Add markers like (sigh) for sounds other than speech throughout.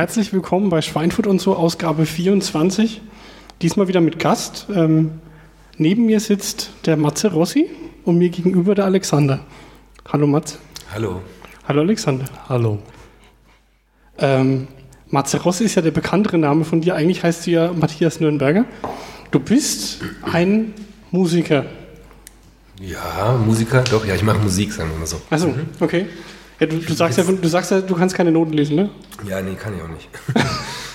Herzlich willkommen bei Schweinfurt und so, Ausgabe 24. Diesmal wieder mit Gast. Ähm, neben mir sitzt der Matze Rossi und mir gegenüber der Alexander. Hallo Matze. Hallo. Hallo Alexander. Hallo. Ähm, Matze Rossi ist ja der bekanntere Name von dir. Eigentlich heißt du ja Matthias Nürnberger. Du bist ein Musiker. Ja, Musiker, doch, ja, ich mache Musik, sagen wir mal so. Achso, okay. Ja, du, du, sagst ja, du sagst ja, du kannst keine Noten lesen, ne? Ja, nee, kann ich auch nicht. (laughs)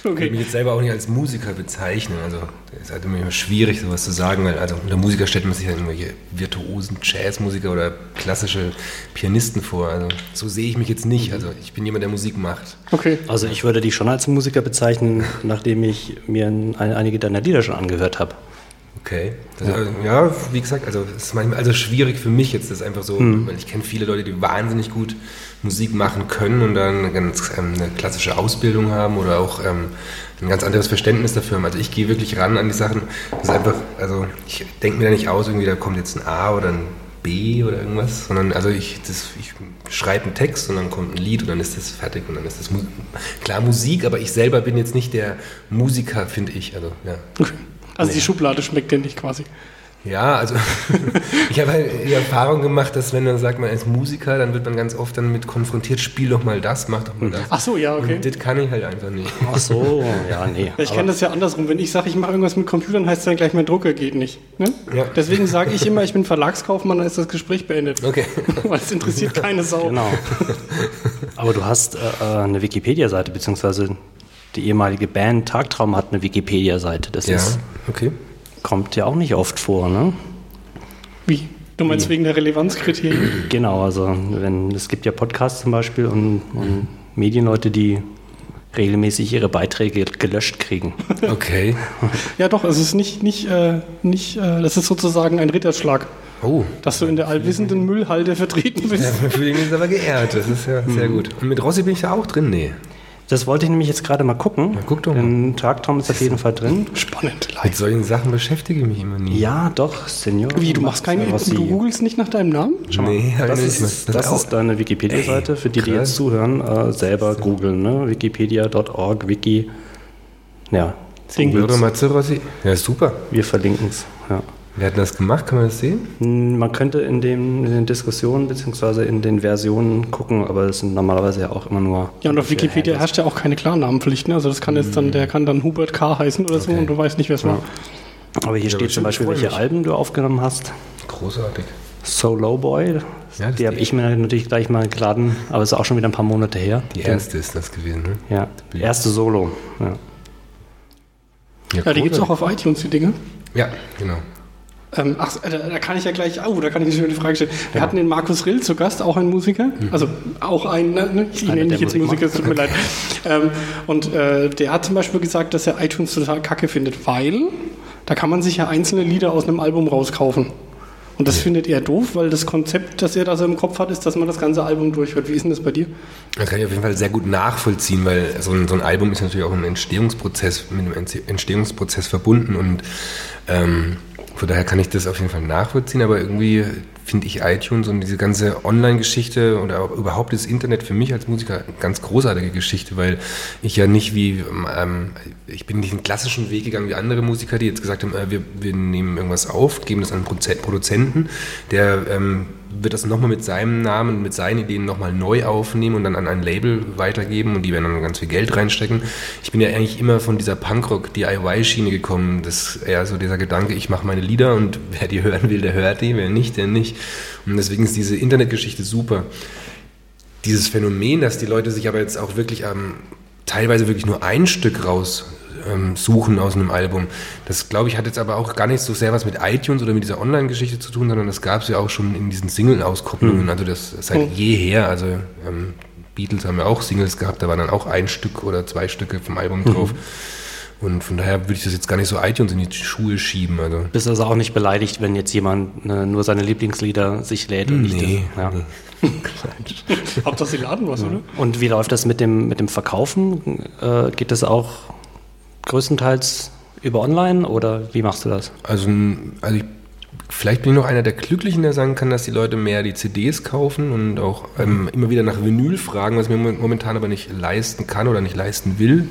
Ich will mich Okay. jetzt selber auch nicht als Musiker bezeichnen. Also, es ist halt immer schwierig, sowas zu sagen, weil also unter Musiker stellt man sich ja irgendwelche virtuosen Jazzmusiker oder klassische Pianisten vor. Also, so sehe ich mich jetzt nicht. Also, ich bin jemand, der Musik macht. Okay. Also ich würde dich schon als Musiker bezeichnen, nachdem ich mir ein, einige deiner Lieder schon angehört habe. Okay. Das, ja. ja, wie gesagt, also es ist manchmal also schwierig für mich jetzt, das einfach so, Hm. weil ich kenne viele Leute, die wahnsinnig gut Musik machen können und dann eine ganz ähm, eine klassische Ausbildung haben oder auch ähm, ein ganz anderes Verständnis dafür haben. Also ich gehe wirklich ran an die Sachen. Das ist einfach, also ich denke mir da nicht aus, irgendwie da kommt jetzt ein A oder ein B oder irgendwas, sondern also ich, das, ich schreibe einen Text und dann kommt ein Lied und dann ist das fertig und dann ist das Mu klar Musik, aber ich selber bin jetzt nicht der Musiker, finde ich. Also ja. okay. Also die Schublade schmeckt dir nicht quasi. Ja, also (laughs) ich habe halt die Erfahrung gemacht, dass wenn man sagt, man ist Musiker, dann wird man ganz oft damit konfrontiert, spiel doch mal das, mach doch mal das. Ach so, ja, okay. Und das kann ich halt einfach nicht. Ach so, ja, nee. Ja, ich kenne das ja andersrum. Wenn ich sage, ich mache irgendwas mit Computern, heißt es dann gleich, mein Drucker geht nicht. Ne? Ja. Deswegen sage ich immer, ich bin Verlagskaufmann, dann ist das Gespräch beendet. Okay. (laughs) Weil es interessiert keine Sau. Genau. (laughs) Aber du hast äh, äh, eine Wikipedia-Seite, beziehungsweise die ehemalige Band Tagtraum hat eine Wikipedia-Seite. Das Ja, ist, okay. kommt ja auch nicht oft vor, ne? Wie? Du meinst wegen der Relevanzkriterien? Genau, also wenn es gibt ja Podcasts zum Beispiel und, und Medienleute, die regelmäßig ihre Beiträge gelöscht kriegen. (laughs) Okay. Ja, doch, es ist nicht, nicht, äh, nicht äh, das ist sozusagen ein Ritterschlag, Oh. dass du in der allwissenden Müllhalde vertreten bist. Ja, ich mich jetzt aber geehrt. Das ist ja sehr gut. Und mit Rossi bin ich da auch drin? Nee. Das wollte ich nämlich jetzt gerade mal gucken. Na, guck doch mal. Denn Tagtraum ist auf jeden Fall drin. Spannend. Mit solchen Sachen beschäftige ich mich immer nie. Ja, doch, Senior. Wie, du machst keine, du googelst nicht nach deinem Namen? Nee, hab Das ich nicht. ist, das ist deine Wikipedia-Seite, für die, die jetzt zuhören, äh, selber googeln, ne? Wikipedia.org, Wiki. Ja, Ding. Mal Rossi. Ja, super. wir verlinken es. Ja. Wer hat das gemacht? Kann man das sehen? Hm, Man könnte in, dem, in den Diskussionen bzw. in den Versionen gucken, aber es sind normalerweise ja auch immer nur. Ja, und auf Wikipedia herrscht ja auch keine Klarnamenpflicht. Ne? Also das kann jetzt dann, der kann dann Hubert K. heißen oder so Okay. und du weißt nicht, wer es war. Aber hier Ja, steht zum Beispiel, welche. Alben du aufgenommen hast. Großartig. Solo Boy, Ja, die habe die- ich mir natürlich gleich mal geladen, aber es ist auch schon wieder ein paar Monate her. Die erste ist das gewesen, ne? Ja, erste Solo. Ja. Ja, die gibt es auch auf iTunes, die Dinge. Ja, genau. Ähm, ach, da, da kann ich ja gleich, oh, da kann ich eine schöne Frage stellen. Wir hatten den Markus Rill zu Gast, auch ein Musiker. Also auch ein, ne, ne, ich nenne dich jetzt Musik Musiker, es tut mir leid. Ähm, und äh, der hat zum Beispiel gesagt, dass er iTunes total kacke findet, weil da kann man sich ja einzelne Lieder aus einem Album rauskaufen. Und das findet er doof, weil das Konzept, das er da so im Kopf hat, ist, dass man das ganze Album durchhört. Wie ist denn das bei dir? Das kann ich auf jeden Fall sehr gut nachvollziehen, weil so ein, so ein Album ist natürlich auch ein Entstehungsprozess, mit einem Entste- Entstehungsprozess verbunden und ähm, von daher kann ich das auf jeden Fall nachvollziehen, aber irgendwie finde ich iTunes und diese ganze Online-Geschichte oder auch überhaupt das Internet für mich als Musiker eine ganz großartige Geschichte, weil ich ja nicht wie, ähm, ich bin nicht den klassischen Weg gegangen wie andere Musiker, die jetzt gesagt haben, äh, wir, wir nehmen irgendwas auf, geben das an einen Produzenten, der ähm, wird das nochmal mit seinem Namen, mit seinen Ideen nochmal neu aufnehmen und dann an ein Label weitergeben und die werden dann ganz viel Geld reinstecken. Ich bin ja eigentlich immer von dieser Punkrock-DIY-Schiene gekommen. Das ist eher so dieser Gedanke, ich mache meine Lieder und (laughs) wer die hören will, der hört die, wer nicht, der nicht. Und deswegen ist diese Internetgeschichte super. Dieses Phänomen, dass die Leute sich aber jetzt auch wirklich ähm, teilweise wirklich nur ein Stück raus ähm, suchen aus einem Album. Das, glaube ich, hat jetzt aber auch gar nicht so sehr was mit iTunes oder mit dieser Online-Geschichte zu tun, sondern das gab es ja auch schon in diesen Single-Auskopplungen. Also das seit jeher. Also ähm, Beatles haben ja auch Singles gehabt, da waren dann auch ein Stück oder zwei Stücke vom Album drauf. Und von daher würde ich das jetzt gar nicht so iTunes in die Schuhe schieben. Also. Bist also auch nicht beleidigt, wenn jetzt jemand äh, nur seine Lieblingslieder sich lädt und nicht Nee, das. Ja. nee. (laughs) Hauptsache sie laden was, oder? Und wie läuft das mit dem, mit dem Verkaufen? Äh, geht das auch größtenteils über online oder wie machst du das? Also, also ich vielleicht bin ich noch einer der Glücklichen, der sagen kann, dass die Leute mehr die CDs kaufen und auch ähm, immer wieder nach Vinyl fragen, was ich mir momentan aber nicht leisten kann oder nicht leisten will.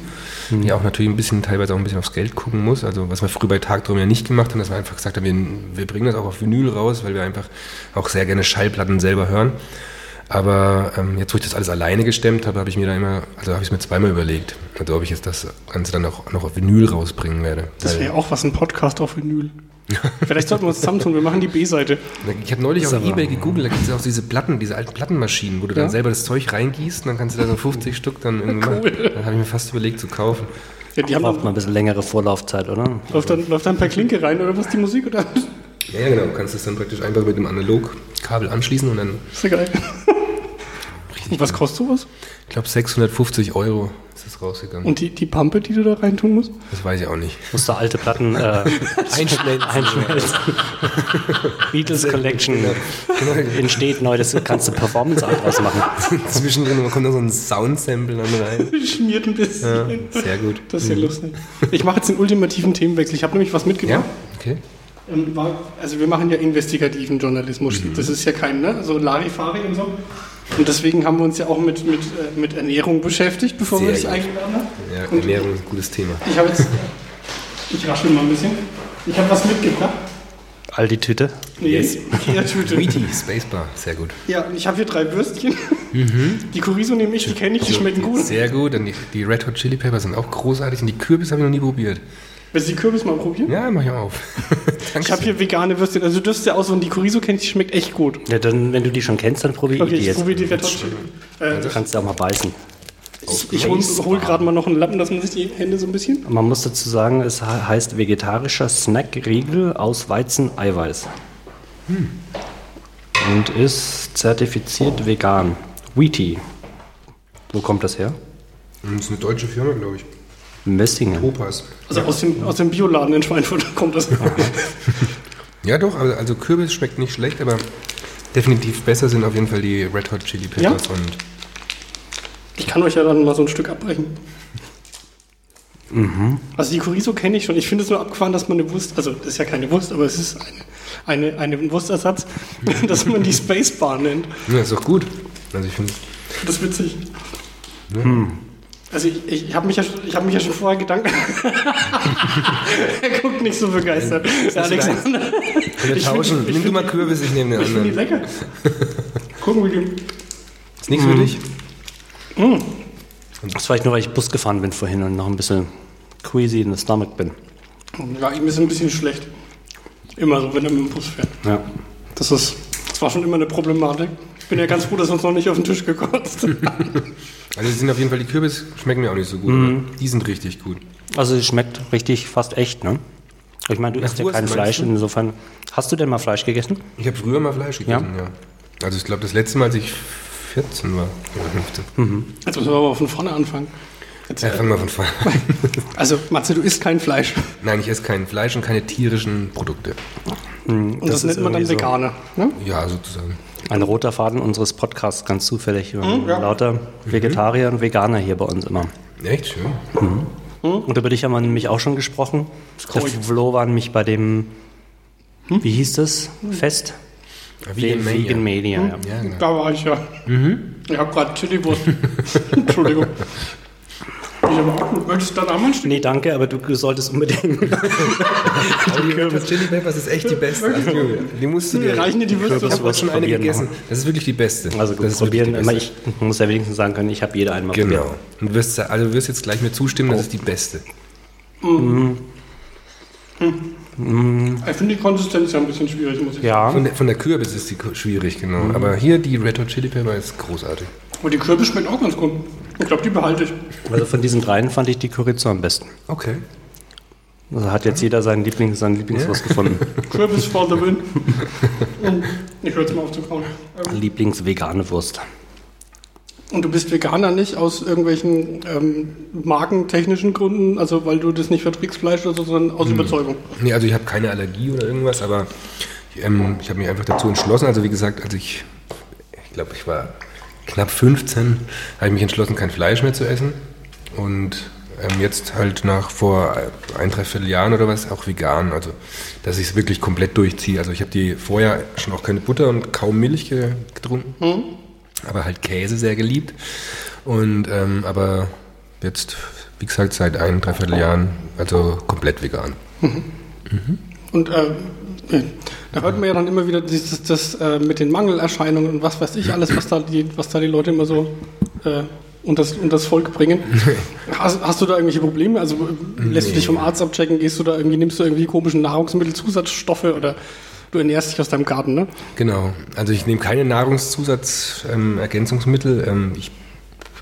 Mhm. Ja, auch natürlich ein bisschen, teilweise auch ein bisschen aufs Geld gucken muss. Also was wir früher bei Tagtraum ja nicht gemacht haben, dass wir einfach gesagt haben, wir, wir bringen das auch auf Vinyl raus, weil wir einfach auch sehr gerne Schallplatten selber hören. Aber ähm, jetzt, wo ich das alles alleine gestemmt habe, habe ich mir da immer, also habe ich es mir zweimal überlegt, also ob ich jetzt das Ganze dann auch noch auf Vinyl rausbringen werde. Das wäre auch was, ein Podcast auf Vinyl. (laughs) Vielleicht sollten wir uns zusammentun, wir machen die B-Seite. Ich habe neulich auf Ebay gegoogelt, da gibt es ja auch diese Platten, diese alten Plattenmaschinen, wo du ja? dann selber das Zeug reingießt und dann kannst du da so 50 (laughs) Stück dann irgendwie cool. machen. Da habe ich mir fast überlegt zu kaufen. Ja, die haben braucht man ein bisschen längere Vorlaufzeit, oder? Läuft dann, läuft dann per Klinke rein oder was die Musik oder? Ja, ja genau. Du kannst das dann praktisch einfach mit dem Analogkabel anschließen und dann. ist ja geil. Und was kostet sowas? Ich glaube 650 Euro ist es rausgegangen. Und die, die Pampe, die du da reintun musst? Das weiß ich auch nicht. Musst du alte Platten äh, (laughs) einschmelzen. einschmelzen. (laughs) Beatles Collection genau. (laughs) entsteht neu, das kannst du Performance draus machen. Zwischendrin kommt da so ein Soundsample dann rein. Schmiert ein bisschen. Ja, sehr gut. Das ist ja mhm. lustig. Ich mache jetzt den ultimativen Themenwechsel. Ich habe nämlich was mitgebracht. Ja, okay. Ähm, also wir machen ja investigativen Journalismus. Mhm. Das ist ja kein, ne? so Larifari und so. Und deswegen haben wir uns ja auch mit, mit, äh, mit Ernährung beschäftigt, bevor Sehr wir dich eingeladen haben. Ja, und Ernährung ist ein gutes Thema. Ich habe jetzt, ich raschel mal ein bisschen. Ich habe was mitgebracht. Aldi-Tüte? Nee, yes. (laughs) Ikea-Tüte. Wheaty, Spacebar, sehr gut. Ja, ich habe hier drei Würstchen. Mhm. Die Chorizo nehme ich, die kenne ich, die also, schmecken gut. Sehr gut, und die, die Red Hot Chili Peppers sind auch großartig und die Kürbis habe ich noch nie probiert. Willst du die Kürbis mal probieren? Ja, mach ich auf. (laughs) ich habe hier vegane Würstchen. Also du dürfst ja aussuchen, die Chorizo kennst, die schmeckt echt gut. Ja, dann, wenn du die schon kennst, dann probier okay, ich die jetzt. probier die Red Hot äh, also kannst du auch mal beißen. Ich, ich hole hol gerade mal noch einen Lappen, dass man sich die Hände so ein bisschen... Man muss dazu sagen, es heißt vegetarischer Snack-Riegel aus Weizen-Eiweiß. Hm. Und ist zertifiziert vegan. Wheaty. Wo kommt das her? Das ist eine deutsche Firma, glaube ich. Messingen. Topas. Also aus dem, aus dem Bioladen in Schweinfurt (laughs) kommt das. (laughs) ja, doch, also, also Kürbis schmeckt nicht schlecht, aber definitiv besser sind auf jeden Fall die Red Hot Chili Peppers ja? und. Ich kann euch ja dann mal so ein Stück abbrechen. Mhm. Also die Chorizo kenne ich schon. Ich finde es nur abgefahren, dass man eine Wurst, also das ist ja keine Wurst, aber es ist eine, eine, eine Wurstersatz, (laughs) dass man die Spacebar nennt. Ja, ist doch gut. Also ich finde das ist witzig. Ja. Hm. Also ich, ich, ich habe mich, ja, hab mich ja schon vorher Gedanken. (laughs) er guckt nicht so begeistert. Der Alexander. Wir tauschen. Nimm du mal Kürbis, ich nehme den ich anderen. Ich finde die lecker. Gucken wir die. Ist nichts mm. für dich? Mm. Das war ich nur, weil ich Bus gefahren bin vorhin und noch ein bisschen queasy in der Stomach bin. Ja, ich bin ein bisschen schlecht. Immer so, wenn er mit dem Bus fährt. Ja. Das, ist, das war schon immer eine Problematik. Ich bin ja ganz froh, dass uns noch nicht auf den Tisch gekotzt (laughs) Also sind auf jeden Fall die Kürbis schmecken mir auch nicht so gut, mhm. die sind richtig gut. Also es schmeckt richtig fast echt, ne? Ich meine, du isst ja kein Fleisch, du? insofern. Hast du denn mal Fleisch gegessen? Ich habe früher mal Fleisch gegessen, ja. ja. Also ich glaube, das letzte Mal, als ich 14 war oder 15. Mhm. Jetzt müssen wir aber von vorne anfangen. Jetzt, ja, fangen wir von vorne an. (laughs) also, Matze, du isst kein Fleisch. Nein, ich esse kein Fleisch und keine tierischen Produkte. Mhm. Und das, das nennt man dann Veganer, ne? Ja, sozusagen. Ein roter Faden unseres Podcasts, ganz zufällig. Mhm, ja. Lauter Vegetarier und Veganer hier bei uns immer. Echt schön. Mhm. Mhm. Und über dich haben wir nämlich auch schon gesprochen. Der Flo war nämlich bei dem, hm? wie hieß das, Fest? Vegan Mania. Vegan Mania ja. ja genau. Da war ich ja. Mhm. Ich habe gerade Chili-Wurst. (laughs) Entschuldigung. Ich aber auch gut. Möchtest du dann auch mal Nee, danke, aber du solltest unbedingt. (laughs) die Chili Peppers ist echt die beste. Also, die musst du dir. Reichen dir die Würste? Ich habe schon eine gegessen. Das ist wirklich die beste. Also gut, das probieren. Immer ich muss ja wenigstens sagen können, ich habe jede einmal genau. probiert. Genau. Du wirst, also du wirst jetzt gleich mir zustimmen, oh. das ist die beste. Mhm. Mhm. Ich finde die Konsistenz ja ein bisschen schwierig, muss ich ja. sagen. Von der, von der Kürbis ist die schwierig, genau. Mhm. Aber hier die Red Hot Chili Pepper ist großartig. Und die Kürbis schmeckt auch ganz gut. Ich glaube, die behalte ich. Also von diesen dreien fand ich die Chorizo am besten. Okay. Also hat jetzt jeder seinen Lieblings, seinen Lieblingswurst ja. gefunden. Kürbis for the win. Ich höre jetzt mal auf zu kauen. Lieblingsvegane Wurst. Und du bist Veganer nicht aus irgendwelchen ähm, markentechnischen Gründen, also weil du das nicht verträgst, Fleisch oder so, sondern aus hm. Überzeugung? Nee, also ich habe keine Allergie oder irgendwas, aber ähm, ich habe mich einfach dazu entschlossen. Also wie gesagt, als ich, ich glaube, ich war knapp 15 habe ich mich entschlossen, kein Fleisch mehr zu essen. Und ähm, jetzt halt nach vor ein, dreiviertel Jahren oder was auch vegan. Also, dass ich es wirklich komplett durchziehe. Also, ich habe die vorher schon auch keine Butter und kaum Milch ge getrunken, Mhm. aber halt Käse sehr geliebt. Und, ähm, aber jetzt, wie gesagt, seit ein, dreiviertel Jahren, also komplett vegan. Und äh, da hört man ja dann immer wieder dieses, das äh, mit den Mangelerscheinungen und was weiß ich alles, was da die, was da die Leute immer so äh, und das, und das Volk bringen. (laughs) Hast, hast du da irgendwelche Probleme? Also äh, lässt du dich vom Arzt abchecken? Gehst du da irgendwie, nimmst du irgendwie komischen Nahrungsmittelzusatzstoffe oder du ernährst dich aus deinem Garten, ne? Genau. Also ich nehme keine Nahrungszusatzergänzungsmittel. Ähm, Ergänzungsmittel. ähm, ich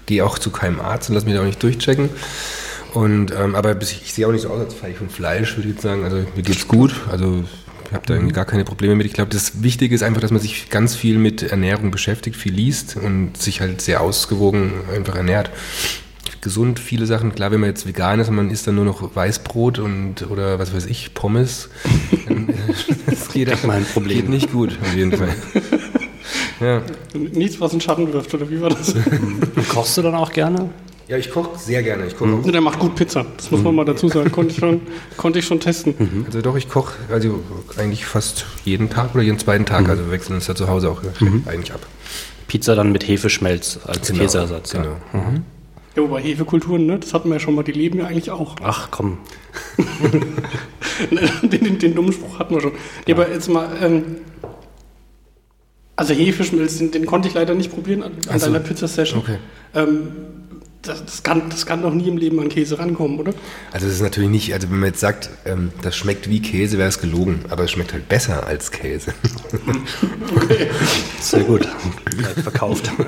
gehe auch zu keinem Arzt und lasse mich da auch nicht durchchecken. Und, ähm, aber ich, ich sehe auch nicht so aus, als fahre ich von Fleisch, würde ich jetzt sagen. Also mir geht's gut. Also ich habe da irgendwie gar keine Probleme mit. Ich glaube, das Wichtige ist einfach, dass man sich ganz viel mit Ernährung beschäftigt, viel liest und sich halt sehr ausgewogen einfach ernährt. Gesund, viele Sachen. Klar, wenn man jetzt vegan ist und man isst dann nur noch Weißbrot und oder was weiß ich, Pommes, dann äh, (laughs) (laughs) das geht, Mein Problem. geht nicht gut, auf jeden Fall. (laughs) Ja. Nichts, was in Schatten wirft, oder wie war das? Kochst du dann auch gerne? Ja, ich koche sehr gerne. Ich koche auch. Der macht gut Pizza, das muss man mal dazu sagen. Konnte ich schon, konnte ich schon testen. Also doch, ich koche also eigentlich fast jeden Tag oder jeden zweiten Tag. Also wir wechseln uns da zu Hause auch eigentlich ab. Pizza dann mit Hefeschmelz als Genau, Käseersatz. Genau. Ja. Ja, wobei Hefekulturen, ne, das hatten wir ja schon mal, die leben ja eigentlich auch. Ach komm, (laughs) den, den, den dummen Spruch hatten wir schon. Nee, aber jetzt mal, ähm, also Hefeschmelz, den, den konnte ich leider nicht probieren an, an so. deiner Pizza-Session. Okay. Ähm, das, das, kann, das kann doch nie im Leben an Käse rankommen, oder? Also das ist natürlich nicht, also wenn man jetzt sagt, ähm, das schmeckt wie Käse, wäre es gelogen. Aber es schmeckt halt besser als Käse. (laughs) sehr gut. Gleich verkauft. (laughs)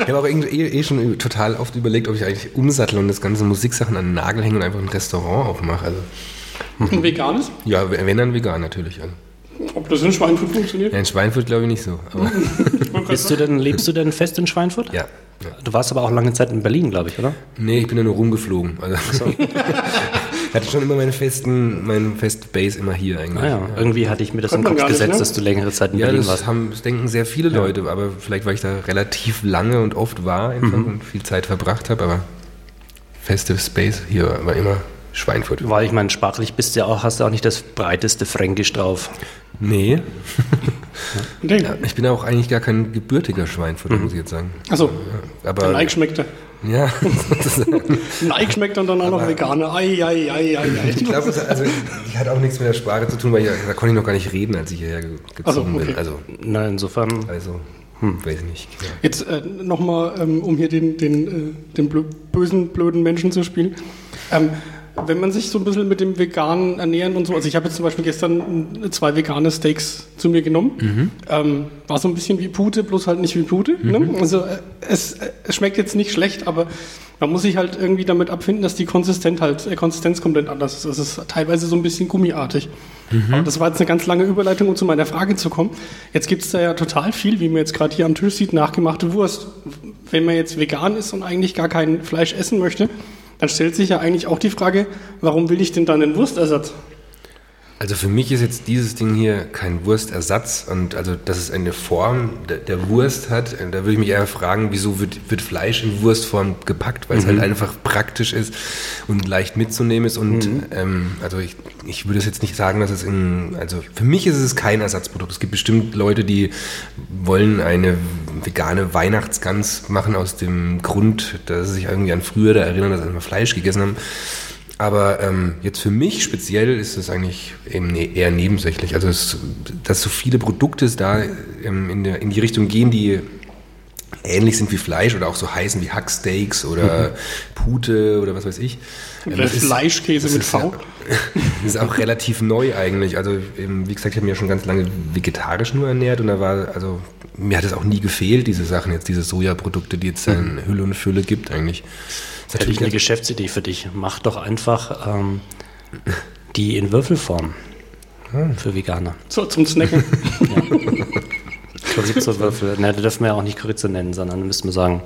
Ich habe auch irgendwie eh, eh schon total oft überlegt, ob ich eigentlich umsattel und das ganze Musiksachen an den Nagel hänge und einfach ein Restaurant aufmache. Also Ein veganes? ja, wenn dann vegan natürlich. Also. Ob das in Schweinfurt funktioniert? Ja, in Schweinfurt glaube ich nicht so. Aber, (laughs) Bist du denn, lebst du denn fest in Schweinfurt? ja. Ja. Du warst aber auch lange Zeit in Berlin, glaube ich, oder? Nee, ich bin ja nur rumgeflogen. Also, (laughs) ich hatte schon immer meine festen, meine feste Base immer hier eigentlich. Naja, Ah irgendwie hatte ich mir das Könnte im Kopf gar nicht, gesetzt, ne? dass du längere Zeit in Ja, Berlin das, warst. haben, das denken sehr viele Leute, aber vielleicht, weil ich da relativ lange und oft war einfach und viel Zeit verbracht habe, aber feste Space hier war immer Schweinfurt. Weil ich meine, sprachlich bist du ja auch, hast du auch nicht das breiteste Fränkisch drauf. Nee, ich bin auch eigentlich gar kein gebürtiger Schweinfurter, muss ich jetzt sagen. Achso, Aber der Neig schmeckt er. ja, (laughs) sozusagen. Neig schmeckt dann, dann auch noch Veganer. Ei, ei, ei, ei, ei. ich glaube, also, die hat auch nichts mit der Sprache zu tun, weil ich, da konnte ich noch gar nicht reden, als ich hierher gezogen okay. bin. Also, Na, insofern, also hm, weiß nicht. Ja. Jetzt äh, nochmal, ähm, um hier den, den, äh, den blö bösen, blöden Menschen zu spielen. Ähm, wenn man sich so ein bisschen mit dem veganen Ernähren und so, also ich habe jetzt zum Beispiel gestern zwei vegane Steaks zu mir genommen. Ähm, war so ein bisschen wie Pute, bloß halt nicht wie Pute. Ne? Also äh, es, äh, es schmeckt jetzt nicht schlecht, aber man muss sich halt irgendwie damit abfinden, dass die Konsistenz halt, äh, Konsistenz komplett anders ist. Es ist teilweise so ein bisschen gummiartig. Aber das war jetzt eine ganz lange Überleitung, um zu meiner Frage zu kommen. Jetzt gibt es da ja total viel, wie man jetzt gerade hier am Tisch sieht, nachgemachte Wurst. Wenn man jetzt vegan ist und eigentlich gar kein Fleisch essen möchte, dann stellt sich ja eigentlich auch die Frage, warum will ich denn dann einen Wurstersatz? Also für mich ist jetzt dieses Ding hier kein Wurstersatz und also dass es eine Form der, der Wurst hat, äh, da würde ich mich eher fragen, wieso wird, wird Fleisch in Wurstform gepackt, weil es halt einfach praktisch ist und leicht mitzunehmen ist und ähm, also ich, ich würde es jetzt nicht sagen, dass es in, also für mich ist es kein Ersatzprodukt. Es gibt bestimmt Leute, die wollen eine vegane Weihnachtsgans machen aus dem Grund, dass sie sich irgendwie an früher da erinnern, dass sie immer Fleisch gegessen haben. Aber ähm, jetzt für mich speziell ist es eigentlich eben ne- eher nebensächlich. Also, es, dass so viele Produkte da ähm, in, der, in die Richtung gehen, die ähnlich sind wie Fleisch oder auch so heißen wie Hacksteaks oder Pute oder was weiß ich. Ähm, Oder ist- Fleischkäse mit V? Das (laughs) ist auch relativ neu eigentlich. Also eben, wie gesagt, ich habe mich ja schon ganz lange vegetarisch nur ernährt und da war, also mir hat es auch nie gefehlt, diese Sachen jetzt, diese Sojaprodukte, die jetzt in Hülle und Fülle gibt eigentlich. Das ist hätte ich eine Geschäftsidee für dich. Mach doch einfach ähm, die in Würfelform für Veganer. So, zum Snacken. (laughs) Chorizo-Würfel. Ne, da dürfen wir ja auch nicht Chorizo nennen, sondern müssten wir sagen,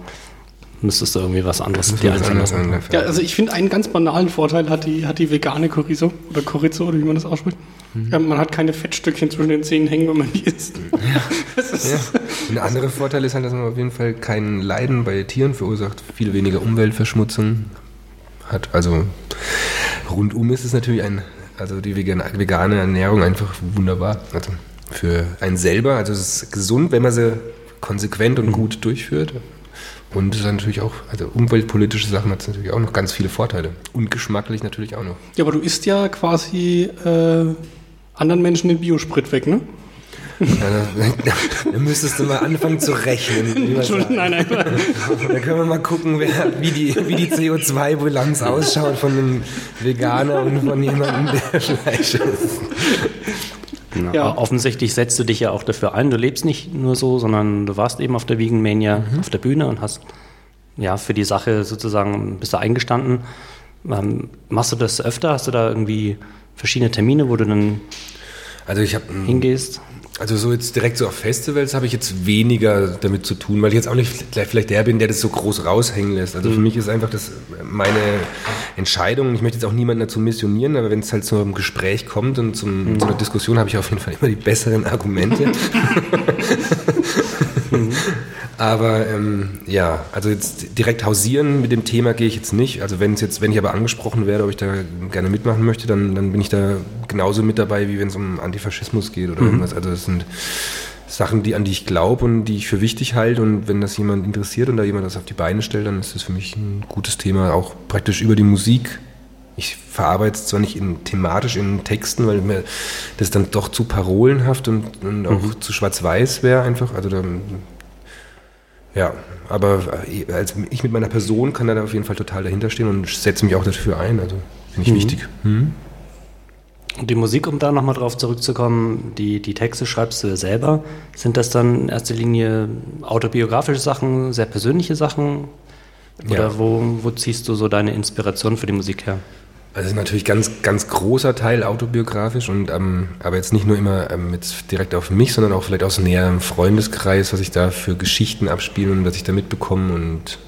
müsstest du irgendwie was anderes dir an Ja, also ich finde einen ganz banalen Vorteil hat die, hat die vegane Chorizo oder Chorizo oder wie man das ausspricht. Ja, man hat keine Fettstückchen zwischen den Zähnen hängen, wenn man die isst. (laughs) (laughs) Ist, Ja. Ein anderer Vorteil ist halt, dass man auf jeden Fall kein Leiden bei Tieren verursacht, viel weniger Umweltverschmutzung hat. Also rundum ist es natürlich ein, also die vegane Ernährung einfach wunderbar. Also für einen selber, also es ist gesund, wenn man sie konsequent und gut durchführt. Und es ist natürlich auch, also umweltpolitische Sachen hat es natürlich auch noch ganz viele Vorteile. Und geschmacklich natürlich auch noch. Ja, aber du isst ja quasi äh, anderen Menschen den Biosprit weg, ne? Ja, dann (laughs) müsstest du mal anfangen zu rechnen. Entschuldigung, nein, nein. Dann können wir mal gucken, wer, wie die, wie die CO2-Bilanz ausschaut von einem Veganer und von jemandem, der Fleisch isst. Ja. ja. Offensichtlich setzt du dich ja auch dafür ein. Du lebst nicht nur so, sondern du warst eben auf der Vegan Mania mhm. auf der Bühne und hast ja für die Sache sozusagen bist du eingestanden. Ähm, machst du das öfter? Hast du da irgendwie verschiedene Termine, wo du dann also ich hab, hingehst? Also so jetzt direkt so auf Festivals habe ich jetzt weniger damit zu tun, weil ich jetzt auch nicht vielleicht der bin, der das so groß raushängen lässt. Also für mhm. mich ist einfach das meine Entscheidung. Ich möchte jetzt auch niemanden dazu missionieren, aber wenn es halt zu einem Gespräch kommt und zum, mhm. zu einer Diskussion, habe ich auf jeden Fall immer die besseren Argumente. (laughs) Aber ähm, ja, also jetzt direkt hausieren mit dem Thema gehe ich jetzt nicht. Also wenn es jetzt, wenn ich aber angesprochen werde, ob ich da gerne mitmachen möchte, dann, dann bin ich da genauso mit dabei, wie wenn es um Antifaschismus geht oder mhm. irgendwas. Also das sind Sachen, die, an die ich glaube und die ich für wichtig halte. Und wenn das jemand interessiert und da jemand das auf die Beine stellt, dann ist das für mich ein gutes Thema, auch praktisch über die Musik. Ich verarbeite es zwar nicht in, thematisch in Texten, weil mir das dann doch zu parolenhaft und, und auch mhm. zu schwarz-weiß wäre einfach. Also da ja, aber äh, als ich mit meiner Person kann da auf jeden Fall total dahinter stehen und setze mich auch dafür ein. Also finde ich mhm. wichtig. Mhm. Und die Musik, um da nochmal drauf zurückzukommen, die, die Texte schreibst du ja selber. Sind das dann in erster Linie autobiografische Sachen, sehr persönliche Sachen? Oder ja. wo, wo ziehst du so deine Inspiration für die Musik her? Also ist natürlich ganz, ganz großer Teil autobiografisch und ähm, aber jetzt nicht nur immer ähm, jetzt direkt auf mich, sondern auch vielleicht aus näherem Freundeskreis, was ich da für Geschichten abspiele und was ich da mitbekomme und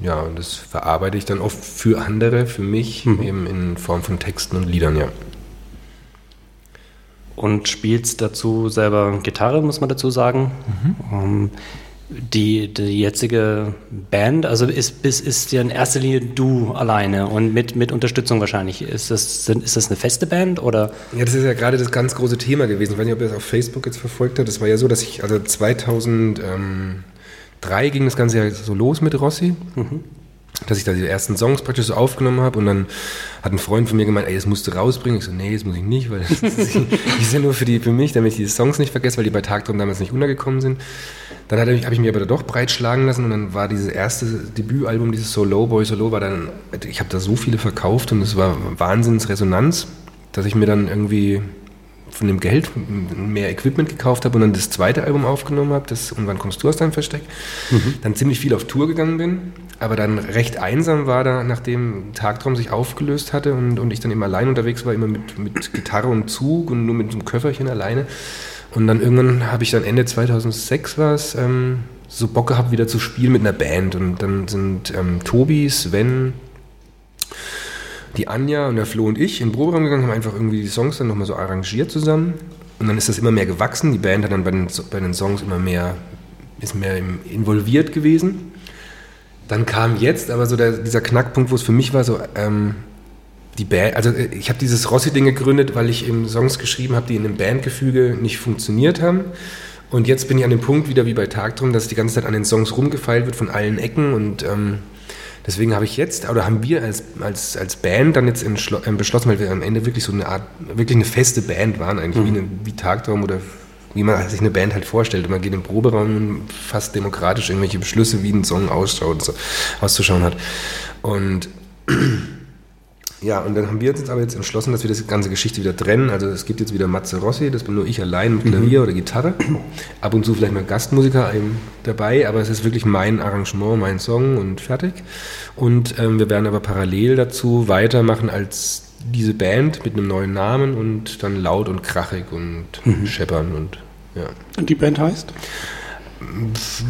ja, und das verarbeite ich dann oft für andere, für mich, mhm. eben in Form von Texten und Liedern, ja. Und spielst dazu selber Gitarre, muss man dazu sagen. Mhm. Um, ähm, die, die jetzige Band, also ist, ist, ist ja in erster Linie du alleine und mit, mit Unterstützung wahrscheinlich. Ist das, ist das eine feste Band oder? Ja, das ist ja gerade das ganz große Thema gewesen. Ich weiß nicht, ob ihr das auf Facebook jetzt verfolgt habt. Das war ja so, dass ich, also 2003 ging das Ganze ja so los mit Rossi. Mhm dass ich da die ersten Songs praktisch so aufgenommen habe und dann hat ein Freund von mir gemeint, ey, das musst du rausbringen. Ich so, nee, das muss ich nicht, weil (laughs) die sind nur für, die, für mich, damit ich die Songs nicht vergesse, weil die bei Tagtraum damals nicht untergekommen sind. Dann habe ich, hab ich mich aber doch breitschlagen lassen und dann war dieses erste Debütalbum, dieses So Low Boy So Low, war dann, ich habe da so viele verkauft und es war Wahnsinnsresonanz, dass ich mir dann irgendwie von dem Geld mehr Equipment gekauft habe und dann das zweite Album aufgenommen habe, das Und wann kommst du aus deinem Versteck? Mhm. Dann ziemlich viel auf Tour gegangen bin, aber dann recht einsam war da, nachdem Tagtraum sich aufgelöst hatte und, und ich dann immer allein unterwegs war, immer mit, mit Gitarre und Zug und nur mit einem Köfferchen alleine. Und dann irgendwann habe ich dann Ende 2006 war es, ähm, so Bock gehabt, wieder zu spielen mit einer Band. Und dann sind ähm, Tobi, Sven, die Anja und der Flo und ich in den Proberaum gegangen, haben einfach irgendwie die Songs dann nochmal so arrangiert zusammen. Und dann ist das immer mehr gewachsen. Die Band hat dann bei den, bei den Songs immer mehr, ist mehr involviert gewesen. Dann kam jetzt aber so der, dieser Knackpunkt, wo es für mich war, so, ähm, die Band, also äh, ich habe dieses Rossi-Ding gegründet, weil ich eben Songs geschrieben habe, die in einem Bandgefüge nicht funktioniert haben. Und jetzt bin ich an dem Punkt wieder wie bei Tagtrum, dass die ganze Zeit an den Songs rumgefeilt wird von allen Ecken und ähm, deswegen habe ich jetzt, oder haben wir als, als, als Band dann jetzt äh, beschlossen, weil wir am Ende wirklich so eine Art, wirklich eine feste Band waren, eigentlich mhm. wie, eine, wie Tagtraum oder wie man sich eine Band halt vorstellt. man geht im Proberaum und fast demokratisch irgendwelche Beschlüsse, wie ein Song ausschaut, so, auszuschauen hat. Und ja, und dann haben wir uns jetzt aber jetzt entschlossen, dass wir das ganze Geschichte wieder trennen. Also es gibt jetzt wieder Matze Rossi, das bin nur ich allein mit Klavier mhm. oder Gitarre. Ab und zu vielleicht mal Gastmusiker dabei, aber es ist wirklich mein Arrangement, mein Song und fertig. Und ähm, wir werden aber parallel dazu weitermachen als diese Band mit einem neuen Namen und dann laut und krachig und mhm. scheppern und ja. Und die Band heißt?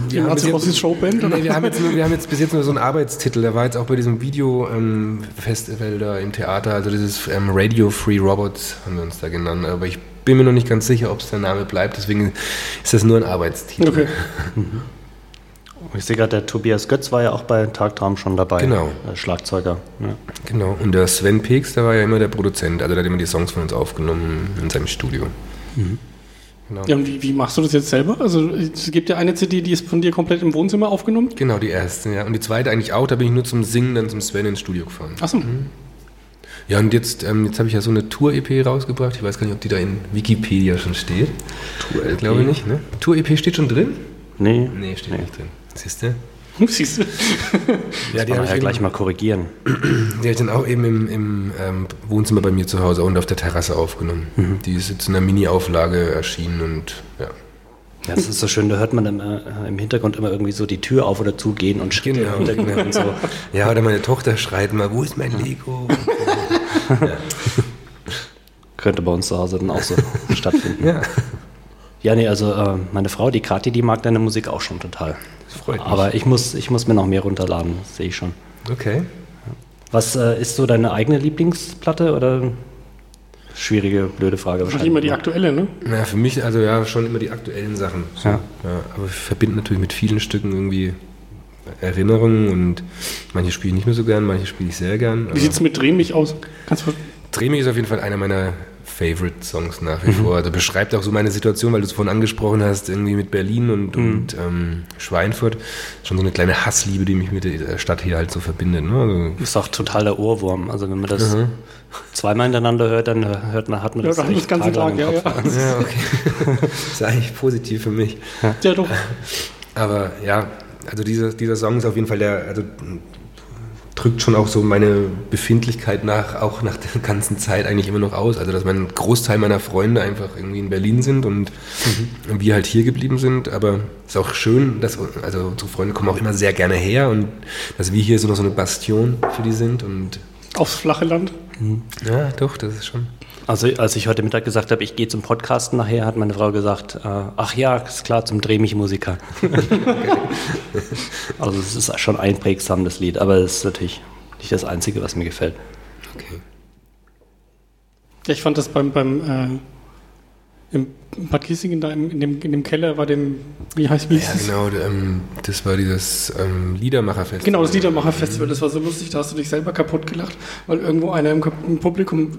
Wir haben, jetzt, Showband, nee, wir, haben jetzt nur, wir haben jetzt bis jetzt nur so einen Arbeitstitel. Der war jetzt auch bei diesem Video-Festival ähm, da im Theater, also dieses ähm, Radio Free Robots haben wir uns da genannt. Aber ich bin mir noch nicht ganz sicher, ob es der Name bleibt. Deswegen ist das nur ein Arbeitstitel. Okay. Ich sehe gerade, der Tobias Götz war ja auch bei Tagtraum schon dabei. Genau. Der Schlagzeuger. Ja. Genau. Und der Sven Peeks, der war ja immer der Produzent. Also der hat immer die Songs von uns aufgenommen in seinem Studio. Genau. Ja, und wie, wie machst du das jetzt selber? Also es gibt ja eine CD, die ist von dir komplett im Wohnzimmer aufgenommen. Genau, die erste, ja. Und die zweite eigentlich auch, da bin ich nur zum Singen dann zum Sven ins Studio gefahren. Achso. Ja, und jetzt, ähm, jetzt habe ich ja so eine Tour-EP rausgebracht. Ich weiß gar nicht, ob die da in Wikipedia schon steht. Tour-EP? Glaube ich nicht, ne? Tour-EP steht schon drin? Nee. Nee, steht nicht drin. Siehst du? Siehst du? Ja, Die kann man ja gleich mal korrigieren. Die habe ich dann auch eben im, im ähm, Wohnzimmer bei mir zu Hause und auf der Terrasse aufgenommen. Die ist jetzt in einer Mini-Auflage erschienen und ja. Ja, das ist so schön, da hört man immer, äh, im Hintergrund immer irgendwie so die Tür auf oder zugehen und Schritte Genau. im Hintergrund und (laughs) so. Ja, oder meine Tochter schreit mal, wo ist mein Lego? (laughs) Könnte bei uns zu Hause dann auch so (laughs) stattfinden. ja, Ja, nee, also äh, meine Frau, die Kathi, die mag deine Musik auch schon total. das freut mich. Aber ich muss, ich muss mir noch mehr runterladen, das sehe ich schon. okay. Was äh, ist so deine eigene Lieblingsplatte oder schwierige, blöde Frage Wahrscheinlich immer die aktuelle, ne? Na, für mich, also ja, schon immer die aktuellen Sachen. So. Ja. Ja. aber ich verbinde natürlich mit vielen Stücken irgendwie Erinnerungen und manche spiele ich nicht mehr so gern, manche spiele ich sehr gern. Wie sieht's mit Dreh mich aus? Kannst du Dreh mich ist auf jeden Fall einer meiner Favorite-Songs nach wie vor. Also beschreibt auch so meine Situation, weil du es vorhin angesprochen hast, irgendwie mit Berlin und, und ähm, Schweinfurt. Schon so eine kleine Hassliebe, die mich mit der Stadt hier halt so verbindet. Ne? Also, ist auch total der Ohrwurm. Also wenn man das zweimal hintereinander hört, dann hört man, hat man Ja, das da echt das ganze Tag, ja, Kopf. ja. (laughs) ja, okay. ist eigentlich positiv für mich. Ja, doch. Aber ja, also dieser, dieser Song ist auf jeden Fall der, also drückt schon auch so meine Befindlichkeit nach, auch nach der ganzen Zeit eigentlich immer noch aus. Also dass mein Großteil meiner Freunde einfach irgendwie in Berlin sind und wir halt hier geblieben sind. Aber es ist auch schön, dass also unsere Freunde kommen auch immer sehr gerne her und dass wir hier so noch so eine Bastion für die sind. Und Aufs flache Land. ja, doch, das ist schon. Also als ich heute Mittag gesagt habe, ich gehe zum Podcasten nachher, hat meine Frau gesagt, äh, ach ja, ist klar, zum Dreh mich Musiker. (laughs) also es ist schon einprägsam, das Lied, aber es ist natürlich nicht das Einzige, was mir gefällt. Okay. Ich fand das beim, beim äh, im Bad Kissingen da in, dem, in dem Keller war dem, wie heißt wie Ja, es? genau. ähm, Das war dieses ähm, Liedermacherfest. Genau, das Liedermacher-Festival, das war so lustig, da hast du dich selber kaputt gelacht, weil irgendwo einer im, Publikum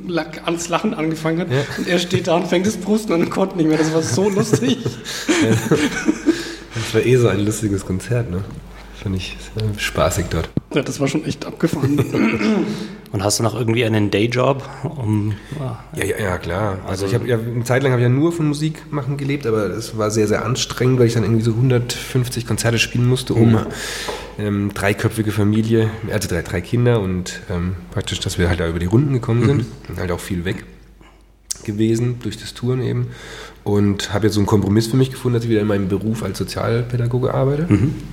ans Lachen angefangen hat Ja. und er steht da und fängt das Brusten an und konnte nicht mehr. Das war so lustig. (laughs) Das war eh so ein lustiges Konzert, ne? Fand ich sehr spaßig dort. Ja, das war schon echt abgefahren. (laughs) Und hast du noch irgendwie einen Dayjob? Um, Ja, ja, ja klar. Also ich habe ja eine Zeit lang habe ich ja nur von Musik machen gelebt, aber es war sehr, sehr anstrengend, weil ich dann irgendwie so 150 Konzerte spielen musste, um ähm, dreiköpfige Familie, also drei, drei Kinder und ähm, praktisch, dass wir halt da über die Runden gekommen sind und halt auch viel weg gewesen durch das Touren eben und habe jetzt so einen Kompromiss für mich gefunden, dass ich wieder in meinem Beruf als Sozialpädagoge arbeite.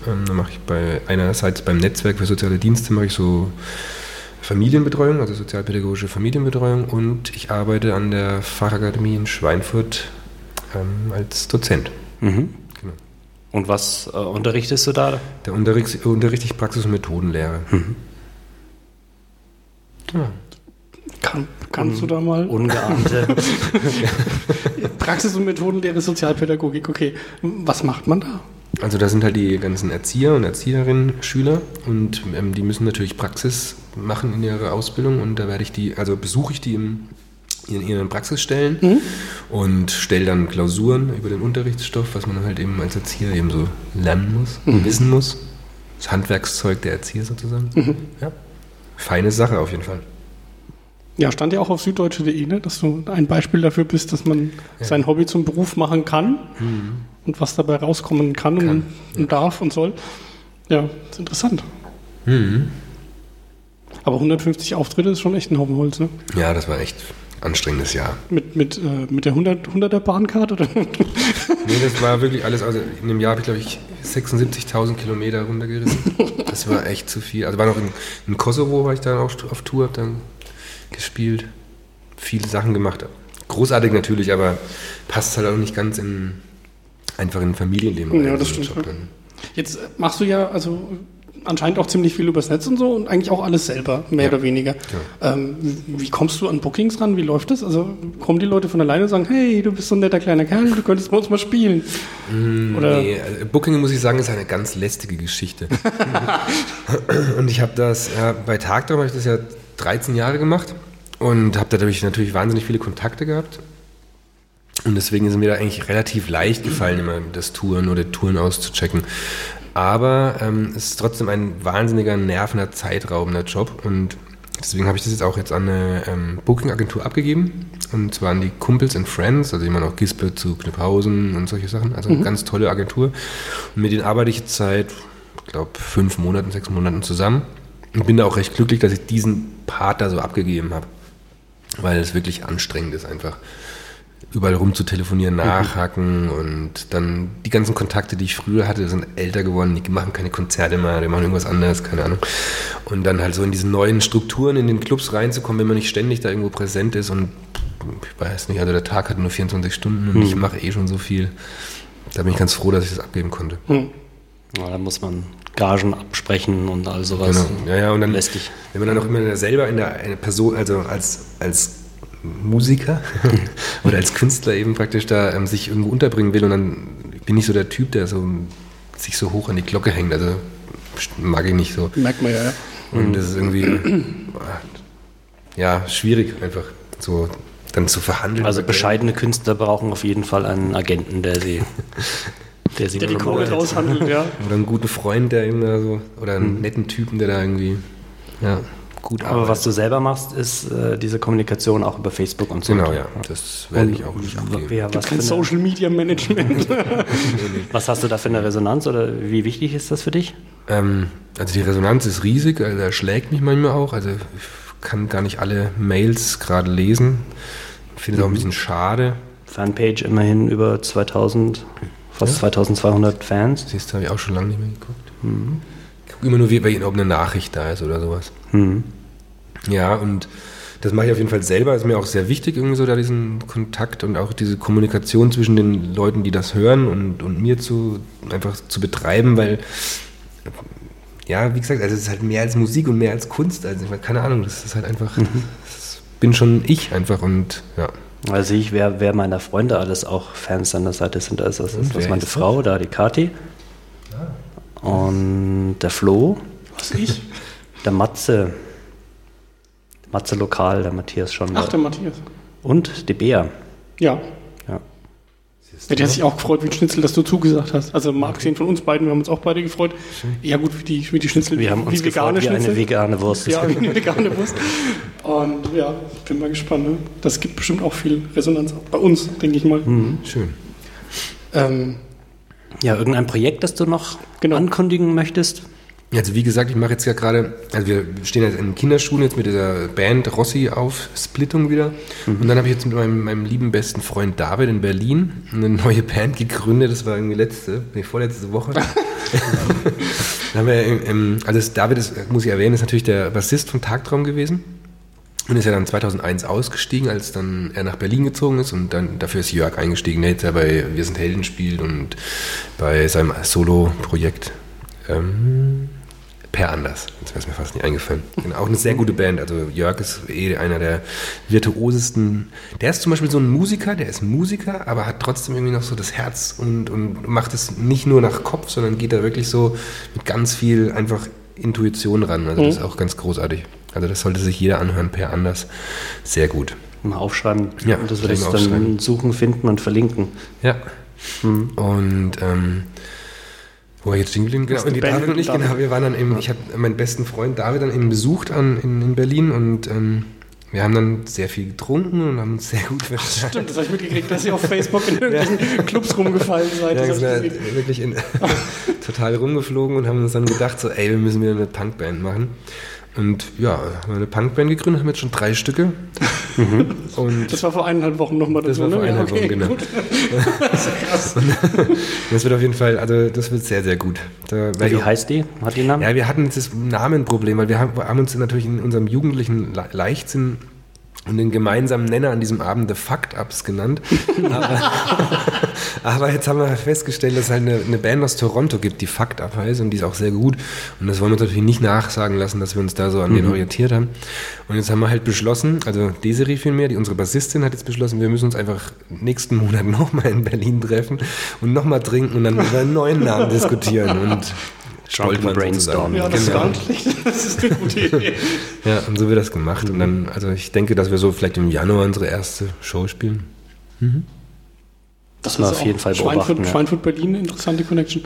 Ähm, da mache ich bei einerseits beim Netzwerk für soziale Dienste mache ich so Familienbetreuung, also sozialpädagogische Familienbetreuung und ich arbeite an der Fachakademie in Schweinfurt ähm, als Dozent. mhm. Genau. Und was äh, unterrichtest du da? Da unterricht, unterrichte ich Praxis- und Methodenlehre. Kann, kannst du da mal? Ungeahnte. (laughs) Praxis- und Methodenlehre Sozialpädagogik, okay. Was macht man da? Also da sind halt die ganzen Erzieher und Erzieherinnen, Schüler und ähm, die müssen natürlich Praxis machen in ihrer Ausbildung und da werde ich die, also besuche ich die im, in ihren Praxisstellen und stelle dann Klausuren über den Unterrichtsstoff, was man halt eben als Erzieher eben so lernen muss, wissen muss. Das Handwerkszeug der Erzieher sozusagen. Ja. Feine Sache auf jeden Fall. Ja, stand ja auch auf süddeutsche.de, ne, dass du ein Beispiel dafür bist, dass man sein Hobby zum Beruf machen kann und was dabei rauskommen kann, Kann, und, und darf und soll. Ja, ist interessant. Mhm. Aber 150 Auftritte ist schon echt ein Haufen Holz, ne? Ja, das war echt anstrengendes Jahr. Mit, mit, äh, mit der 100, 100er Bahncard oder? (laughs) Nee, das war wirklich alles, also in dem Jahr habe ich glaube ich 76.000 Kilometer runtergerissen. (laughs) Das war echt zu viel. Also war noch in, in Kosovo, war ich dann auch auf Tour, habe dann gespielt, viele Sachen gemacht. Großartig natürlich, aber passt halt auch nicht ganz in einfach in ein Familienleben Ja, rein, das so ein stimmt, Job ja. Jetzt äh, machst du ja, also anscheinend auch ziemlich viel übers Netz und so und eigentlich auch alles selber, mehr oder weniger. Ähm, wie kommst du an Bookings ran? Wie läuft das? Also kommen die Leute von alleine und sagen, hey, du bist so ein netter kleiner Kerl, du könntest bei uns mal spielen? Oder Nee, also Booking, muss ich sagen, ist eine ganz lästige Geschichte. (laughs) und ich habe das, ja, bei Tagtraum habe ich das ja 13 Jahre gemacht und habe dadurch natürlich wahnsinnig viele Kontakte gehabt. Und deswegen ist es mir da eigentlich relativ leicht gefallen, immer das Touren oder Touren auszuchecken. Aber ähm, es ist trotzdem ein wahnsinniger, nervender, zeitraubender Job. Und deswegen habe ich das jetzt auch jetzt an eine ähm, Booking-Agentur abgegeben. Und zwar an die Kumpels and Friends, also jemand auch Gispe zu Kniphausen und solche Sachen. Also eine ganz tolle Agentur. Und mit denen arbeite ich jetzt seit, ich glaube, fünf Monaten, sechs Monaten zusammen. Und bin da auch recht glücklich, dass ich diesen Part da so abgegeben habe. Weil es wirklich anstrengend ist einfach überall rum zu telefonieren, nachhaken und dann die ganzen Kontakte, die ich früher hatte, sind älter geworden, die machen keine Konzerte mehr, die machen irgendwas anderes, keine Ahnung. Und dann halt so in diese neuen Strukturen in den Clubs reinzukommen, wenn man nicht ständig da irgendwo präsent ist und ich weiß nicht, also der Tag hat nur 24 Stunden und ich mache eh schon so viel. Da bin ich ganz froh, dass ich das abgeben konnte. Ja, da muss man Gagen absprechen und all sowas. Genau. Ja, ja, und dann, Lästig. wenn man dann auch immer selber in der Person, also als, als Musiker (laughs) oder als Künstler eben praktisch da ähm, sich irgendwo unterbringen will und dann bin ich so der Typ, der so sich so hoch an die Glocke hängt. Also mag ich nicht so. merkt man ja, ja. Und das ist irgendwie ja schwierig einfach so dann zu verhandeln. Also bescheidene Künstler brauchen auf jeden Fall einen Agenten, der sie, (laughs) der sie Der die. Kohle raushandelt, ja. oder einen guten Freund, der eben da so oder einen netten Typen, der da irgendwie ja gut Aber was du selber machst, ist äh, diese Kommunikation auch über Facebook und so. Genau, ja. Das werde ich auch nicht abgeben. Ja, was, Kein Social Media Management. (laughs) was hast du da für eine Resonanz oder wie wichtig ist das für dich? Ähm, also die Resonanz ist riesig, also er schlägt mich manchmal auch. Also ich kann gar nicht alle Mails gerade lesen. Finde es auch ein bisschen schade. Fanpage immerhin über 2000, fast 2200 Fans. Siehst du, habe ich auch schon lange nicht mehr geguckt. Ich gucke immer nur, wie, ob eine Nachricht da ist oder sowas. Mhm. Ja, und das mache ich auf jeden Fall selber. Ist mir auch sehr wichtig, irgendwie so da diesen Kontakt und auch diese Kommunikation zwischen den Leuten, die das hören und, und mir zu einfach zu betreiben, weil ja, wie gesagt, also es ist halt mehr als Musik und mehr als Kunst. Also ich meine, keine Ahnung, das ist halt einfach, das bin schon ich einfach und ja. Also ich, wer, wer meiner Freunde alles auch Fans an der Seite sind, also das ist, das meine? Frau, da die Kati. Und der Flo, Was ich? Der Matze, Matze Lokal, der Matthias schon. Ach, der Matthias. Und die Bea. Ja. Ja. Der hat sich auch gefreut wie ein Schnitzel, dass du zugesagt hast. Also mal abgesehen von uns beiden, wir haben uns auch beide gefreut. Ja gut, wie die, wie die Schnitzel, Wir haben wie uns gefreut wie eine vegane Wurst. Ja, wie eine vegane Wurst. Und ja, bin mal gespannt. Ne? Das gibt bestimmt auch viel Resonanz auch bei uns, denke ich mal. Mhm. Schön. Ähm, Ja, irgendein Projekt, das du noch Genau. ankündigen möchtest? Also wie gesagt, ich mache jetzt ja gerade, also wir stehen jetzt in Kinderschuhen jetzt mit dieser Band Rossi auf Splittung wieder. Und dann habe ich jetzt mit meinem, meinem lieben besten Freund David in Berlin eine neue Band gegründet. Das war irgendwie letzte, nee, vorletzte Woche. (laughs) Dann haben wir, ähm, also das, David ist, muss ich erwähnen, ist natürlich der Bassist von Tagtraum gewesen. Und ist ja dann 2001 ausgestiegen, als dann er nach Berlin gezogen ist und dann dafür ist Jörg eingestiegen, der jetzt ja bei Wir sind Helden spielt und bei seinem Solo-Projekt ähm, Per Anders. Jetzt wäre es mir fast nicht eingefallen. Genau, auch eine sehr gute Band. Also Jörg ist eh einer der virtuosesten. Der ist zum Beispiel so ein Musiker, der ist Musiker, aber hat trotzdem irgendwie noch so das Herz und, und macht es nicht nur nach Kopf, sondern geht da wirklich so mit ganz viel einfach Intuition ran. Also das ist auch ganz großartig. Also das sollte sich jeder anhören, Per Anders. Sehr gut. Mal aufschreiben. Ja, und das würde ich dann suchen, finden und verlinken. Ja. Und ähm, wo ich jetzt stehen geblieben? Genau, und die Band David und ich, David. genau, wir waren dann eben, ich habe meinen besten Freund David dann eben besucht an, in, in Berlin und ähm, wir haben dann sehr viel getrunken und haben uns sehr gut verstanden. stimmt, das habe ich mitgekriegt, dass ihr auf Facebook in irgendwelchen (laughs) Clubs rumgefallen seid. Ja, wir halt wirklich in, (laughs) total rumgeflogen und haben uns dann gedacht, so, ey, wir müssen wieder eine Punkband machen. Und ja, haben wir eine Punkband gegründet, haben jetzt schon drei Stücke. Und Das war vor eineinhalb Wochen nochmal Das war vor eineinhalb Wochen, genau. gut. (laughs) das wird auf jeden Fall, also das wird sehr, sehr gut. Da Wie auch- heißt die? Hat die einen Namen? Ja, wir hatten jetzt das Namenproblem, weil wir haben, haben uns natürlich in unserem jugendlichen Le- Leichtsinn und den gemeinsamen Nenner an diesem Abend The Fucked Ups genannt. (laughs) Aber, Aber jetzt haben wir festgestellt, dass es halt eine, eine Band aus Toronto gibt, die Up heißt und die ist auch sehr gut. Und das wollen wir uns natürlich nicht nachsagen lassen, dass wir uns da so an denen orientiert haben. Und jetzt haben wir halt beschlossen, also Desiree vielmehr, die unsere Bassistin hat jetzt beschlossen, wir müssen uns einfach nächsten Monat (laughs) nochmal in Berlin treffen und nochmal trinken und dann über einen neuen Namen diskutieren. Und (laughs) Drunken Brainstorm. Ja, das Genau. Das ist eine gute (laughs) Idee. Ja, und so wird das gemacht. Und dann, also ich denke, dass wir so vielleicht im Januar unsere erste Show spielen. Das war ist auf jeden Fall Schweinfurt, beobachten. Ja. Schweinfurt Berlin, interessante Connection.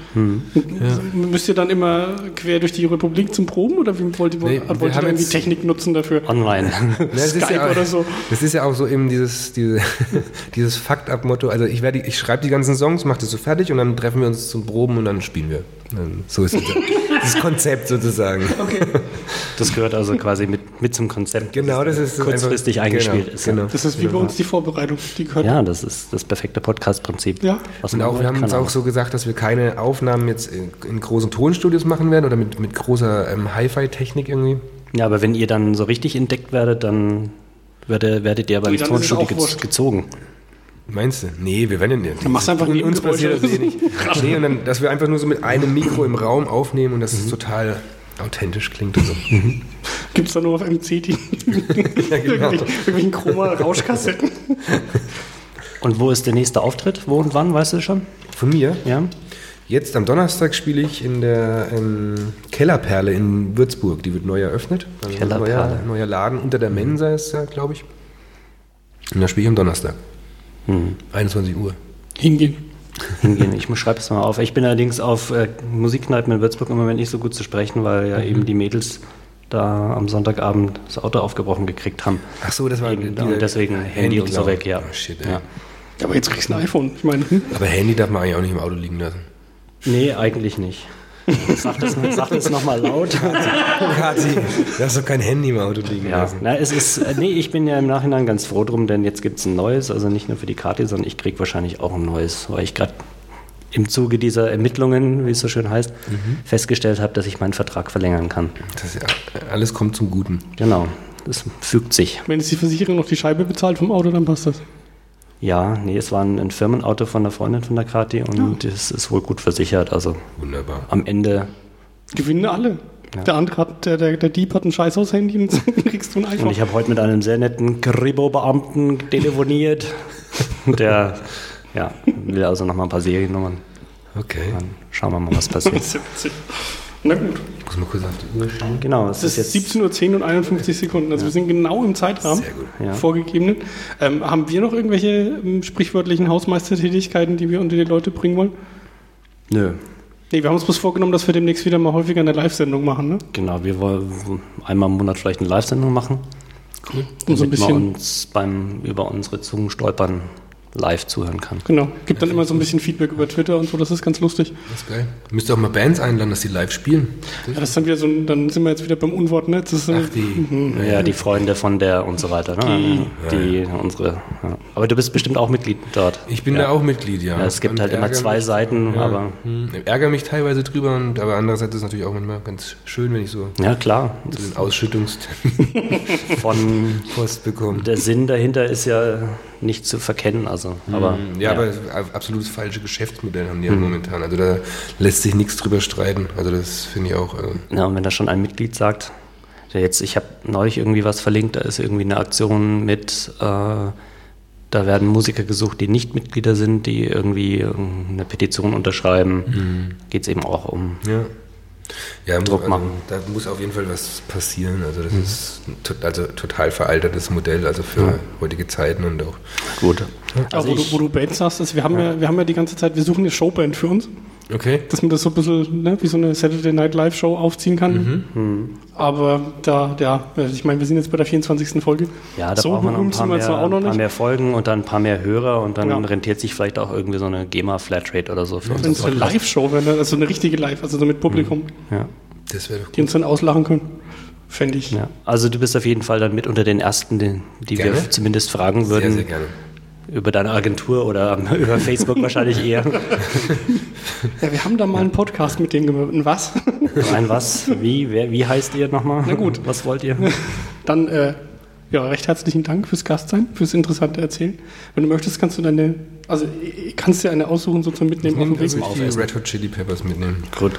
Müsst ihr dann immer quer durch die Republik zum Proben oder wie wollt ihr, Nee, wir wollt ihr irgendwie Technik nutzen dafür? Online. (laughs) Ja, das ist Skype ja, oder so. Das ist ja auch so eben dieses, diese, (laughs) dieses Fucked-up-Motto. Also ich, werde, ich schreibe die ganzen Songs, mache das so fertig und dann treffen wir uns zum Proben und dann spielen wir. So ist das, (laughs) das Konzept sozusagen. Das gehört also quasi mit, mit zum Konzept. Genau, das ist kurzfristig einfach- eingespielt genau, ist. genau. Das ist wie bei uns die Vorbereitung. Die gehört Ja, das ist das perfekte Podcast-Prinzip. Ja. Und auch, wir haben uns auch so gesagt, dass wir keine Aufnahmen jetzt in, in großen Tonstudios machen werden oder mit, mit großer ähm, Hi-Fi-Technik irgendwie. Ja, aber wenn ihr dann so richtig entdeckt werdet, dann werdet, werdet ihr ins Tonstudio gezogen. Meinst du? Nee, wir werden ja nicht. Dann machst du einfach Un- Uns passiert das eh nicht. (laughs) Nee, und dann, dass wir einfach nur so mit einem Mikro im Raum aufnehmen und dass es total authentisch klingt. Und so. Gibt es da nur auf MC die (laughs) ja, genau. irgendwelchen, irgendwelchen Chroma-Rauschkassetten? (laughs) Und wo ist der nächste Auftritt? Wo und wann, weißt du schon? Von mir. Ja? Jetzt am Donnerstag spiele ich in der ähm, Kellerperle in Würzburg. Die wird neu eröffnet. Also ein Kellerperle. Neuer, neuer Laden unter der Mensa ist da, glaube ich. Und da spiele ich am Donnerstag. Hm. 21 Uhr. Hingehen. Hingehen. Ich schreibe es mal auf. Ich bin allerdings auf äh, Musikkneipen in Würzburg im Moment nicht so gut zu sprechen, weil ja eben die Mädels da am Sonntagabend das Auto aufgebrochen gekriegt haben. Ach so, das war Eben, dieser und deswegen Handy und so weg, ja. Oh, shit, ey. ja. Aber jetzt kriegst du ein iPhone. Ich meine, hm? Aber Handy darf man eigentlich auch nicht im Auto liegen lassen. Nee, eigentlich nicht. Sag das, sag das nochmal laut. Kati, du darfst doch kein Handy im Auto liegen Ja, lassen. na, es ist, äh, nee, ich bin ja im Nachhinein ganz froh drum, denn jetzt gibt es ein neues, also nicht nur für die Karte, sondern ich kriege wahrscheinlich auch ein neues, weil ich gerade im Zuge dieser Ermittlungen, wie es so schön heißt, festgestellt habe, dass ich meinen Vertrag verlängern kann. Das ist ja, alles kommt zum Guten. Genau, das fügt sich. wenn jetzt die Versicherung noch die Scheibe bezahlt vom Auto, dann passt das. Ja, nee, es war ein, ein Firmenauto von der Freundin von der Kati und es ist wohl gut versichert. Also Wunderbar. am Ende, Gewinnen alle. Der andere hat, der, der, der Dieb hat ein scheiß aus Handy und (laughs) dann kriegst du ein und iPhone. ich habe heute mit einem sehr netten Kribo-Beamten telefoniert. (laughs) Der ja, will also noch mal ein paar Seriennummern. Okay. Dann schauen wir mal, was passiert. (laughs) Ja. Na gut. Ich muss mal kurz auf die Uhr schauen. Genau, es Es ist ist jetzt 17.10 Uhr und 51 Sekunden. Also wir sind genau im Zeitrahmen. Sehr gut. Ja. Vorgegebenen. Ähm, haben wir noch irgendwelche ähm, sprichwörtlichen Hausmeistertätigkeiten, die wir unter die Leute bringen wollen? Nö, Nee, wir haben uns bloß vorgenommen, dass wir demnächst wieder mal häufiger eine Live-Sendung machen, ne? genau. Wir wollen einmal im Monat vielleicht eine Live-Sendung machen. Um so ein damit bisschen. man uns beim über unsere Zungen stolpern live zuhören kann. Genau. Gibt dann immer so ein bisschen Feedback über Twitter und so, das ist ganz lustig. Das ist geil. Müsst ihr auch mal Bands einladen, dass die live spielen. Ja, das ist dann wieder so dann sind wir jetzt wieder beim Unwort, ne? Das ist so, Ach, die. Ja, die Freunde von der und so weiter. Ne? Die, unsere. Ja. Aber du bist bestimmt auch Mitglied dort. Ich bin ja. da auch Mitglied, ja. Ja, es gibt Und halt immer zwei mich- Seiten, ja, aber hm, ich ärgere mich teilweise drüber, und, aber andererseits ist es natürlich auch manchmal ganz schön, wenn ich so ja klar. den Ausschüttungspost Von (laughs) bekomme. der Sinn dahinter ist ja nicht zu verkennen. Also, aber Hm, Ja, aber absolutes falsche Geschäftsmodell haben die ja momentan. Also da lässt sich nichts drüber streiten. Also das finde ich auch. Äh, Ja, und wenn da schon ein Mitglied sagt, der jetzt, ich habe neulich irgendwie was verlinkt, da ist irgendwie eine Aktion mit, äh, da werden Musiker gesucht, die nicht Mitglieder sind, die irgendwie äh, eine Petition unterschreiben. Geht es eben auch um. ja. Ja, Druck also, machen. Da muss auf jeden Fall was passieren. Also das ist ein to also total veraltertes Modell, also für heutige Zeiten und auch. Gut. Aber Also wo, du, wo du Bands sagst, wir, haben ja. wir haben ja die ganze Zeit, wir suchen eine Showband für uns, Okay. dass man das so ein bisschen ne, wie so eine Saturday Night Live Show aufziehen kann. Mhm. Aber da, ja, ich meine, wir sind jetzt bei der 24. Folge. ja, da so brauchen wir noch ein paar, mehr, auch noch ein paar nicht. mehr Folgen und dann ein paar mehr Hörer und dann Ja. rentiert sich vielleicht auch irgendwie so eine GEMA-Flatrate oder so für Wenn uns. es eine Live-Show wäre, ne? also eine richtige Live, also so mit Publikum, Ja. Das wäre doch die uns dann auslachen können, fände ich. Ja. Also du bist auf jeden Fall dann mit unter den ersten, die, die wir zumindest fragen sehr, würden. sehr gerne. Über deine Agentur oder (laughs) über Facebook wahrscheinlich eher. (laughs) Ja, wir haben da mal einen Podcast mit denen gemacht. Und was? Ein was? Wie? Wer, wie heißt ihr nochmal? Na gut. Was wollt ihr? (laughs) Dann äh, ja, recht herzlichen Dank fürs Gastsein, fürs interessante Erzählen. Wenn du möchtest, kannst du deine, also ich- kannst dir eine aussuchen, sozusagen mitnehmen Nehmen auf dem also Weg. ich die Red Hot Chili Peppers mitnehmen. Gut.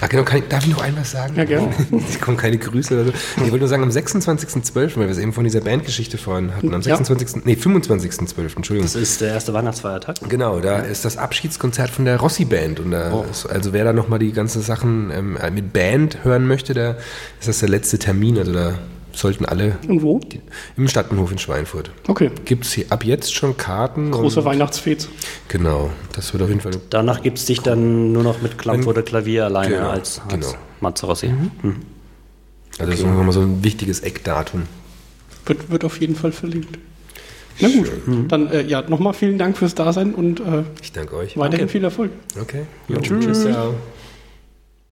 Ach genau, kann ich, darf ich noch ein was sagen? Ja, gerne. (laughs) Es kommen keine Grüße oder so. Ich wollte nur sagen, am 26.12., weil wir es eben von dieser Bandgeschichte vorhin hatten, am Ja. 26., nee, 25.12., Entschuldigung. Das ist der erste Weihnachtsfeiertag. Genau, da ist das Abschiedskonzert von der Rossi-Band. Und da Oh. ist, also wer da nochmal die ganzen Sachen ähm, mit Band hören möchte, da ist das der letzte Termin. Also da sollten alle Und wo? im Stadtbahnhof in Schweinfurt. Okay. Gibt es ab jetzt schon Karten? Große Weihnachtsfete. Genau, das wird auf jeden Fall Danach gibt es dich dann nur noch mit Klampf oder Klavier alleine Genau, als, als genau. Mazzarossi. Hm. Also das ist nochmal so ein wichtiges Eckdatum. Wird, wird auf jeden Fall verlinkt. Na gut, dann äh, ja, nochmal vielen Dank fürs Dasein und äh, Ich danke euch. weiterhin Danke. viel Erfolg. Okay. Jo, Tschüss. Ciao.